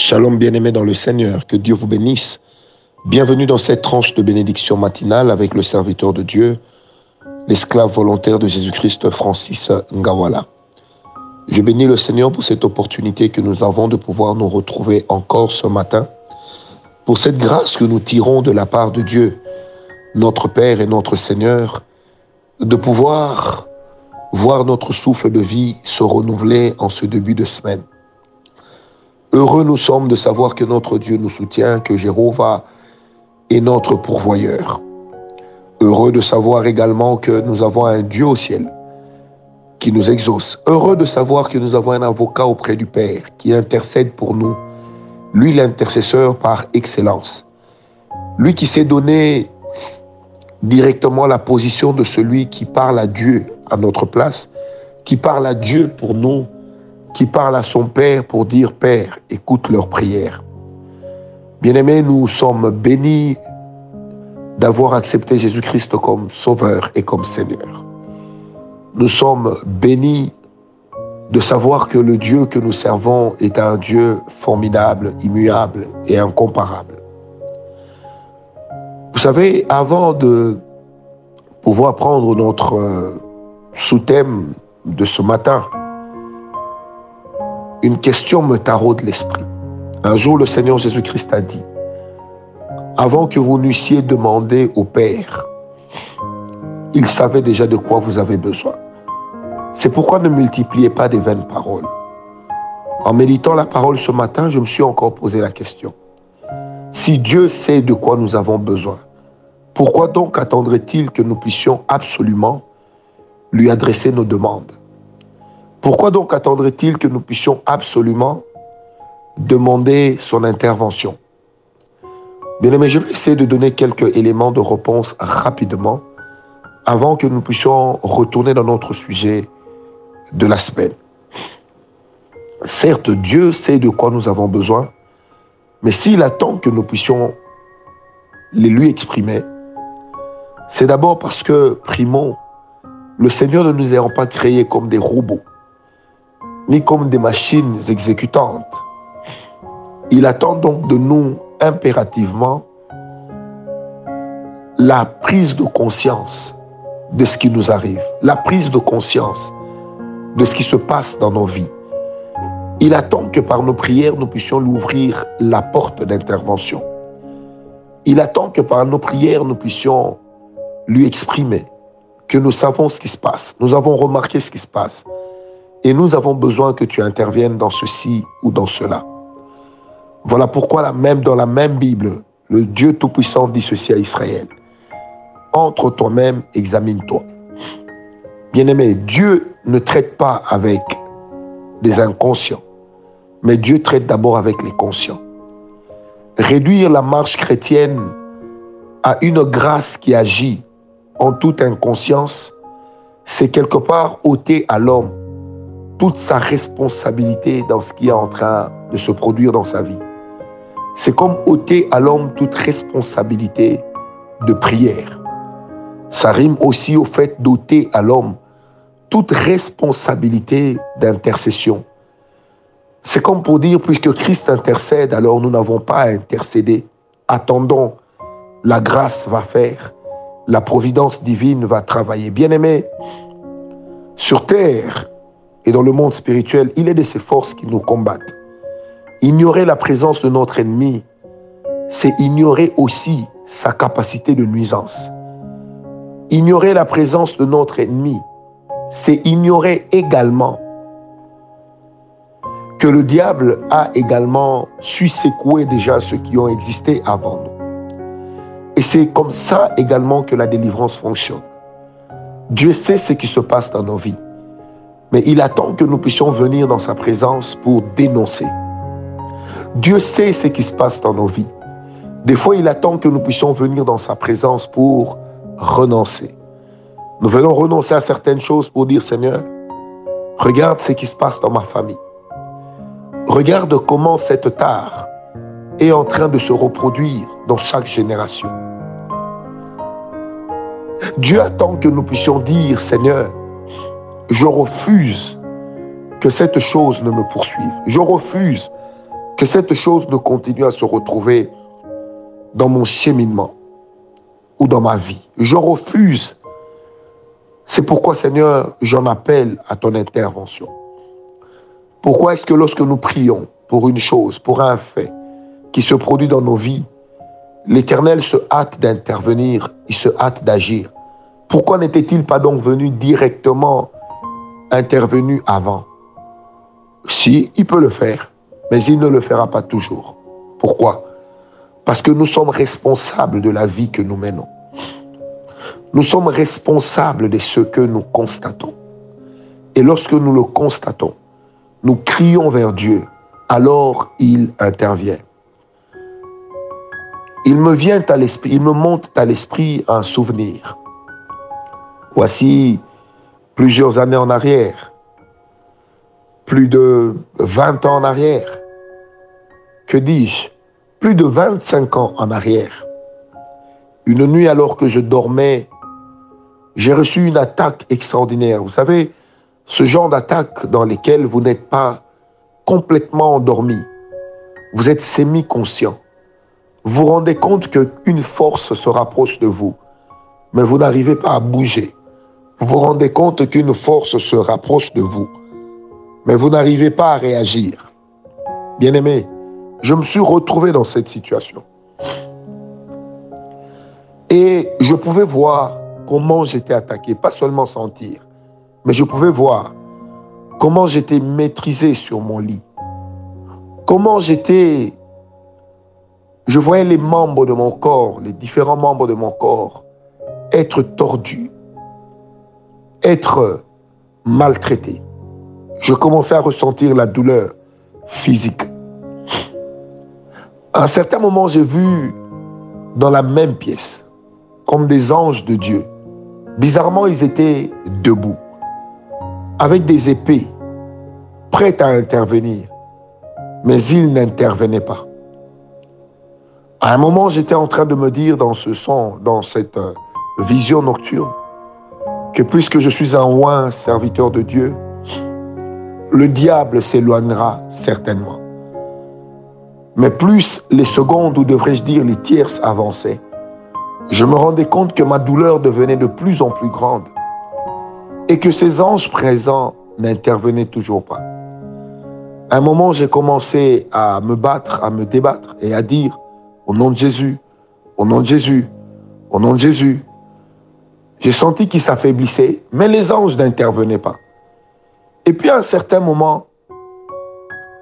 Shalom bien-aimé dans le Seigneur, que Dieu vous bénisse. Bienvenue dans cette tranche de bénédiction matinale avec le serviteur de Dieu, l'esclave volontaire de Jésus-Christ Francis Ngawala. Je bénis le Seigneur pour cette opportunité que nous avons de pouvoir nous retrouver encore ce matin, pour cette grâce que nous tirons de la part de Dieu, notre Père et notre Seigneur, de pouvoir voir notre souffle de vie se renouveler en ce début de semaine. Heureux nous sommes de savoir que notre Dieu nous soutient, que Jéhovah est notre pourvoyeur. Heureux de savoir également que nous avons un Dieu au ciel qui nous exauce. Heureux de savoir que nous avons un avocat auprès du Père qui intercède pour nous. Lui l'intercesseur par excellence. Lui qui s'est donné directement la position de celui qui parle à Dieu à notre place, qui parle à Dieu pour nous qui parle à son Père pour dire Père, écoute leurs prières. Bien-aimés, nous sommes bénis d'avoir accepté Jésus-Christ comme Sauveur et comme Seigneur. Nous sommes bénis de savoir que le Dieu que nous servons est un Dieu formidable, immuable et incomparable. Vous savez, avant de pouvoir prendre notre sous-thème de ce matin, une question me taraude l'esprit. Un jour, le Seigneur Jésus-Christ a dit, avant que vous n'eussiez demandé au Père, il savait déjà de quoi vous avez besoin. C'est pourquoi ne multipliez pas des vaines paroles. En méditant la parole ce matin, je me suis encore posé la question. Si Dieu sait de quoi nous avons besoin, pourquoi donc attendrait-il que nous puissions absolument lui adresser nos demandes? Pourquoi donc attendrait-il que nous puissions absolument demander son intervention? Bien aimé, je vais essayer de donner quelques éléments de réponse rapidement avant que nous puissions retourner dans notre sujet de la semaine. Certes, Dieu sait de quoi nous avons besoin, mais s'il attend que nous puissions les lui exprimer, c'est d'abord parce que, primo, le Seigneur ne nous ayant pas créés comme des robots ni comme des machines exécutantes. Il attend donc de nous impérativement la prise de conscience de ce qui nous arrive, la prise de conscience de ce qui se passe dans nos vies. Il attend que par nos prières, nous puissions lui ouvrir la porte d'intervention. Il attend que par nos prières, nous puissions lui exprimer que nous savons ce qui se passe, nous avons remarqué ce qui se passe, et nous avons besoin que tu interviennes dans ceci ou dans cela. Voilà pourquoi même dans la même Bible, le Dieu Tout-Puissant dit ceci à Israël. Entre toi-même, examine-toi. Bien-aimé, Dieu ne traite pas avec des inconscients, mais Dieu traite d'abord avec les conscients. Réduire la marche chrétienne à une grâce qui agit en toute inconscience, c'est quelque part ôter à l'homme toute sa responsabilité dans ce qui est en train de se produire dans sa vie. C'est comme ôter à l'homme toute responsabilité de prière. Ça rime aussi au fait d'ôter à l'homme toute responsabilité d'intercession. C'est comme pour dire, puisque Christ intercède, alors nous n'avons pas à intercéder. Attendons, la grâce va faire, la providence divine va travailler. Bien-aimés, sur terre, et dans le monde spirituel, il est de ces forces qui nous combattent. Ignorer la présence de notre ennemi, c'est ignorer aussi sa capacité de nuisance. Ignorer la présence de notre ennemi, c'est ignorer également que le diable a également su secouer déjà ceux qui ont existé avant nous. Et c'est comme ça également que la délivrance fonctionne. Dieu sait ce qui se passe dans nos vies. Mais il attend que nous puissions venir dans sa présence pour dénoncer. Dieu sait ce qui se passe dans nos vies. Des fois, il attend que nous puissions venir dans sa présence pour renoncer. Nous venons renoncer à certaines choses pour dire, Seigneur, regarde ce qui se passe dans ma famille. Regarde comment cette tare est en train de se reproduire dans chaque génération. Dieu attend que nous puissions dire, Seigneur, je refuse que cette chose ne me poursuive. Je refuse que cette chose ne continue à se retrouver dans mon cheminement ou dans ma vie. Je refuse. C'est pourquoi, Seigneur, j'en appelle à ton intervention. Pourquoi est-ce que lorsque nous prions pour une chose, pour un fait qui se produit dans nos vies, l'Éternel se hâte d'intervenir, il se hâte d'agir? Pourquoi n'était-il pas donc venu directement intervenu avant Si, il peut le faire, mais il ne le fera pas toujours. Pourquoi? Parce que nous sommes responsables de la vie que nous menons. Nous sommes responsables de ce que nous constatons. Et lorsque nous le constatons, nous crions vers Dieu, alors il intervient. Il me vient à l'esprit, il me monte à l'esprit un souvenir. Voici plusieurs années en arrière, plus de 20 ans en arrière, que dis-je, plus de 25 ans en arrière. Une nuit alors que je dormais, j'ai reçu une attaque extraordinaire. Vous savez, ce genre d'attaque dans lesquelles vous n'êtes pas complètement endormi, vous êtes semi-conscient. Vous vous rendez compte qu'une force se rapproche de vous, mais vous n'arrivez pas à bouger. Vous vous rendez compte qu'une force se rapproche de vous, mais vous n'arrivez pas à réagir. Bien-aimé, je me suis retrouvé dans cette situation. Et je pouvais voir comment j'étais attaqué, pas seulement sentir mais je pouvais voir comment j'étais maîtrisé sur mon lit, comment j'étais... Je voyais les membres de mon corps, les différents membres de mon corps, être tordus, être maltraités. Je commençais à ressentir la douleur physique. À un certain moment, j'ai vu dans la même pièce, comme des anges de Dieu. Bizarrement, ils étaient debout avec des épées, prêtes à intervenir, mais ils n'intervenaient pas. À un moment, j'étais en train de me dire dans ce son, dans cette euh, vision nocturne, que puisque je suis un roi, serviteur de Dieu, le diable s'éloignera certainement. Mais plus les secondes, ou devrais-je dire les tierces avançaient, je me rendais compte que ma douleur devenait de plus en plus grande et que ces anges présents n'intervenaient toujours pas. Un moment, j'ai commencé à me battre, à me débattre et à dire, au nom de Jésus, au nom de Jésus, au nom de Jésus. J'ai senti qu'ils s'affaiblissaient, mais les anges n'intervenaient pas. Et puis à un certain moment,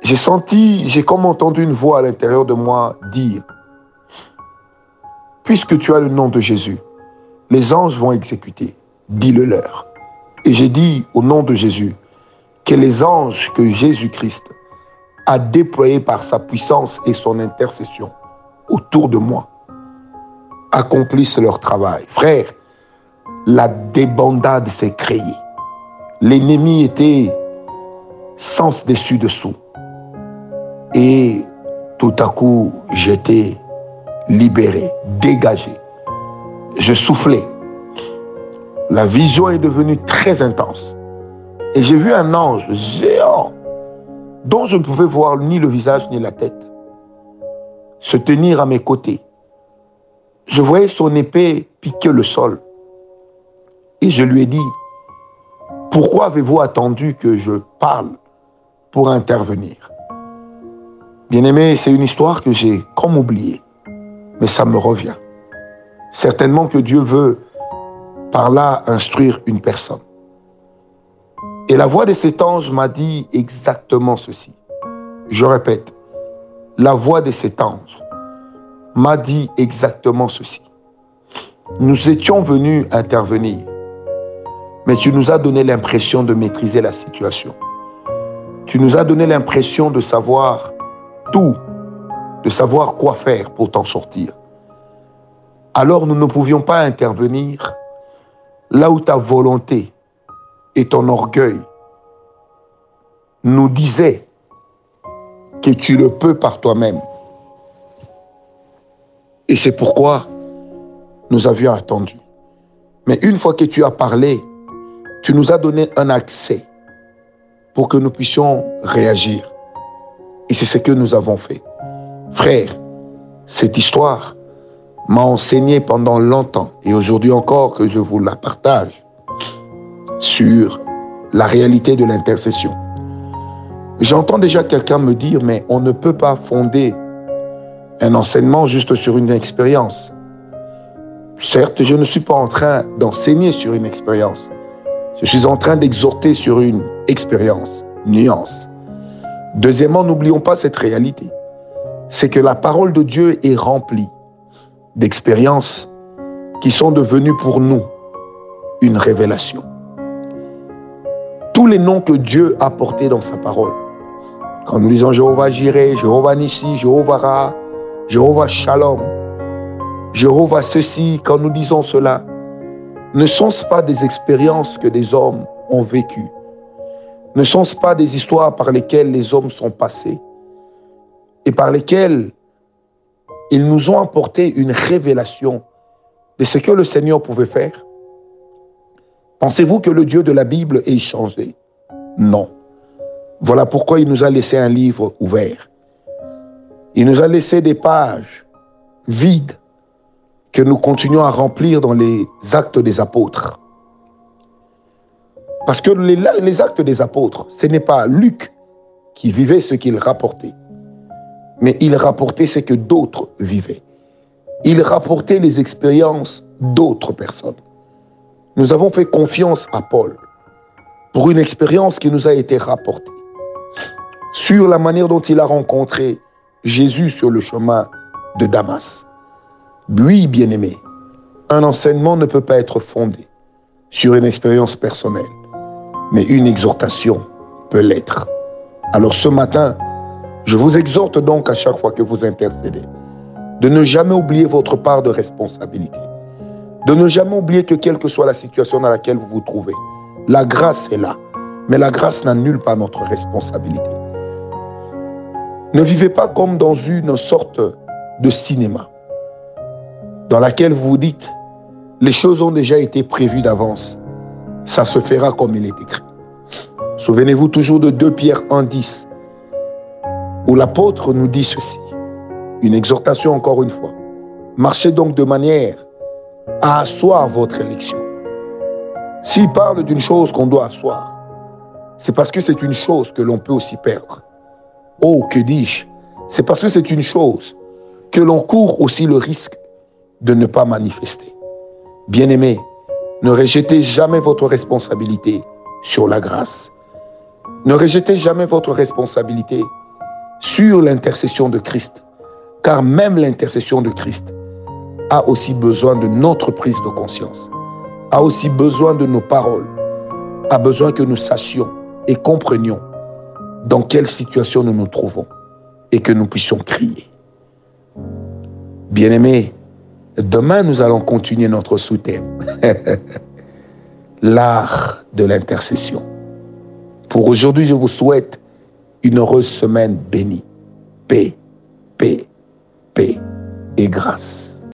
j'ai senti, j'ai comme entendu une voix à l'intérieur de moi dire, puisque tu as le nom de Jésus, les anges vont exécuter, dis-le leur. Et j'ai dit au nom de Jésus que les anges que Jésus-Christ a déployés par sa puissance et son intercession autour de moi accomplissent leur travail. Frère, la débandade s'est créée. L'ennemi était sens dessus-dessous. Et tout à coup, j'étais libéré, dégagé. Je soufflais. La vision est devenue très intense. Et j'ai vu un ange géant dont je ne pouvais voir ni le visage ni la tête se tenir à mes côtés. Je voyais son épée piquer le sol. Et je lui ai dit, pourquoi avez-vous attendu que je parle pour intervenir? Bien-aimé, c'est une histoire que j'ai comme oubliée, mais ça me revient. Certainement que Dieu veut par là instruire une personne. Et la voix de cet ange m'a dit exactement ceci. Je répète, la voix de cet ange m'a dit exactement ceci. Nous étions venus intervenir, mais tu nous as donné l'impression de maîtriser la situation. Tu nous as donné l'impression de savoir tout, de savoir quoi faire pour t'en sortir. Alors nous ne pouvions pas intervenir là où ta volonté et ton orgueil nous disaient que tu le peux par toi-même. Et c'est pourquoi nous avions attendu. Mais une fois que tu as parlé, tu nous as donné un accès pour que nous puissions réagir. Et c'est ce que nous avons fait. Frère, cette histoire m'a enseigné pendant longtemps, et aujourd'hui encore que je vous la partage, sur la réalité de l'intercession. J'entends déjà quelqu'un me dire, mais on ne peut pas fonder un enseignement juste sur une expérience. Certes, je ne suis pas en train d'enseigner sur une expérience. Je suis en train d'exhorter sur une expérience, nuance. Deuxièmement, n'oublions pas cette réalité. C'est que la parole de Dieu est remplie d'expériences qui sont devenues pour nous une révélation. Tous les noms que Dieu a portés dans sa parole, quand nous lisons Jéhovah Jireh, Jéhovah Nissi, Jéhovah Ra, Jéhovah Shalom, Jéhovah ceci, quand nous disons cela, ne sont-ce pas des expériences que des hommes ont vécues? Ne sont-ce pas des histoires par lesquelles les hommes sont passés? Et par lesquelles ils nous ont apporté une révélation de ce que le Seigneur pouvait faire? Pensez-vous que le Dieu de la Bible ait changé? Non. Voilà pourquoi il nous a laissé un livre ouvert. Il nous a laissé des pages vides que nous continuons à remplir dans les actes des apôtres. Parce que les, actes des apôtres, ce n'est pas Luc qui vivait ce qu'il rapportait, mais il rapportait ce que d'autres vivaient. Il rapportait les expériences d'autres personnes. Nous avons fait confiance à Paul pour une expérience qui nous a été rapportée sur la manière dont il a rencontré Jésus sur le chemin de Damas. Oui, bien-aimé, un enseignement ne peut pas être fondé sur une expérience personnelle, mais une exhortation peut l'être. Alors ce matin, je vous exhorte donc à chaque fois que vous intercédez, de ne jamais oublier votre part de responsabilité, de ne jamais oublier que quelle que soit la situation dans laquelle vous vous trouvez, la grâce est là, mais la grâce n'annule pas notre responsabilité. Ne vivez pas comme dans une sorte de cinéma dans laquelle vous dites, les choses ont déjà été prévues d'avance. Ça se fera comme il est écrit. Souvenez-vous toujours de 2 Pierre 1.10, où l'apôtre nous dit ceci. Une exhortation encore une fois. Marchez donc de manière à asseoir votre élection. S'il parle d'une chose qu'on doit asseoir, c'est parce que c'est une chose que l'on peut aussi perdre. Oh, que dis-je? C'est parce que c'est une chose que l'on court aussi le risque de ne pas manifester. Bien-aimés, ne rejetez jamais votre responsabilité sur la grâce. Ne rejetez jamais votre responsabilité sur l'intercession de Christ, car même l'intercession de Christ a aussi besoin de notre prise de conscience, a aussi besoin de nos paroles, a besoin que nous sachions et comprenions dans quelle situation nous nous trouvons et que nous puissions crier. Bien-aimés, Demain, nous allons continuer notre sous-thème. L'art de l'intercession. Pour aujourd'hui, je vous souhaite une heureuse semaine bénie. Paix, paix, paix et grâce.